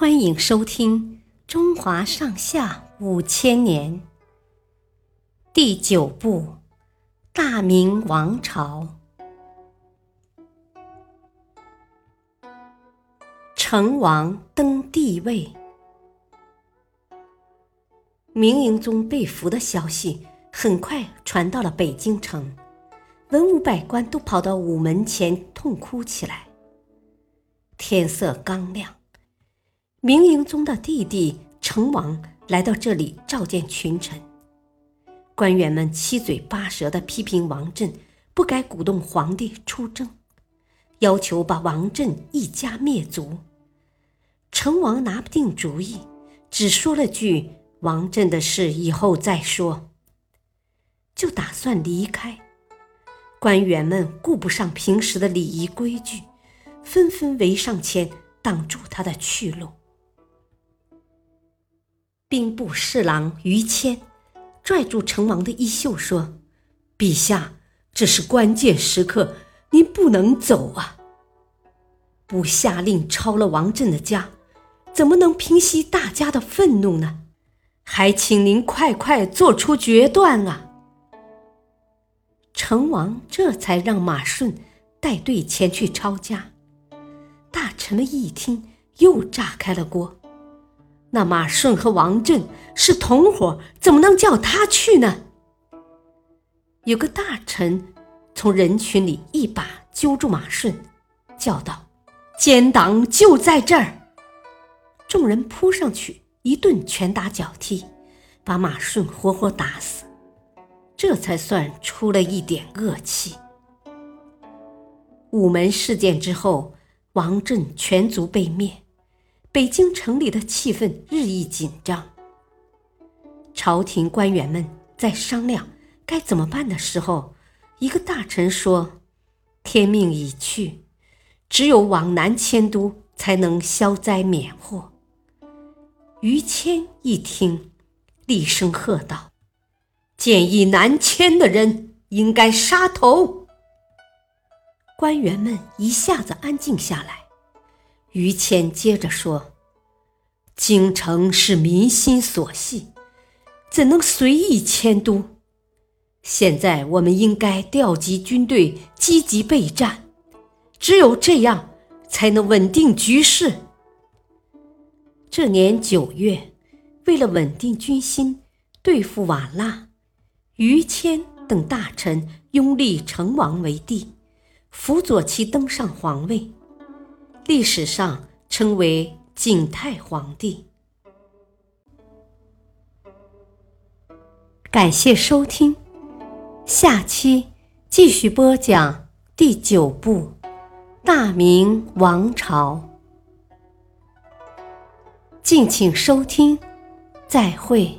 欢迎收听《中华上下五千年》第九部《大明王朝》。成王登帝位，明英宗被俘的消息很快传到了北京城，文武百官都跑到午门前痛哭起来。天色刚亮。明英宗的弟弟成王来到这里召见群臣，官员们七嘴八舌的批评王振不该鼓动皇帝出征，要求把王振一家灭族。成王拿不定主意，只说了句“王振的事以后再说”，就打算离开。官员们顾不上平时的礼仪规矩，纷纷围上前挡住他的去路。兵部侍郎于谦拽住成王的衣袖说：“陛下，这是关键时刻，您不能走啊！不下令抄了王振的家，怎么能平息大家的愤怒呢？还请您快快做出决断啊！”成王这才让马顺带队前去抄家。大臣们一听，又炸开了锅。那马顺和王振是同伙，怎么能叫他去呢？有个大臣从人群里一把揪住马顺，叫道：“奸党就在这儿！”众人扑上去，一顿拳打脚踢，把马顺活活打死，这才算出了一点恶气。午门事件之后，王振全族被灭。北京城里的气氛日益紧张。朝廷官员们在商量该怎么办的时候，一个大臣说：“天命已去，只有往南迁都，才能消灾免祸。”于谦一听，厉声喝道：“建议南迁的人应该杀头！”官员们一下子安静下来。于谦接着说：“京城是民心所系，怎能随意迁都？现在我们应该调集军队，积极备战，只有这样，才能稳定局势。”这年九月，为了稳定军心，对付瓦剌，于谦等大臣拥立成王为帝，辅佐其登上皇位。历史上称为景泰皇帝。感谢收听，下期继续播讲第九部《大明王朝》。敬请收听，再会。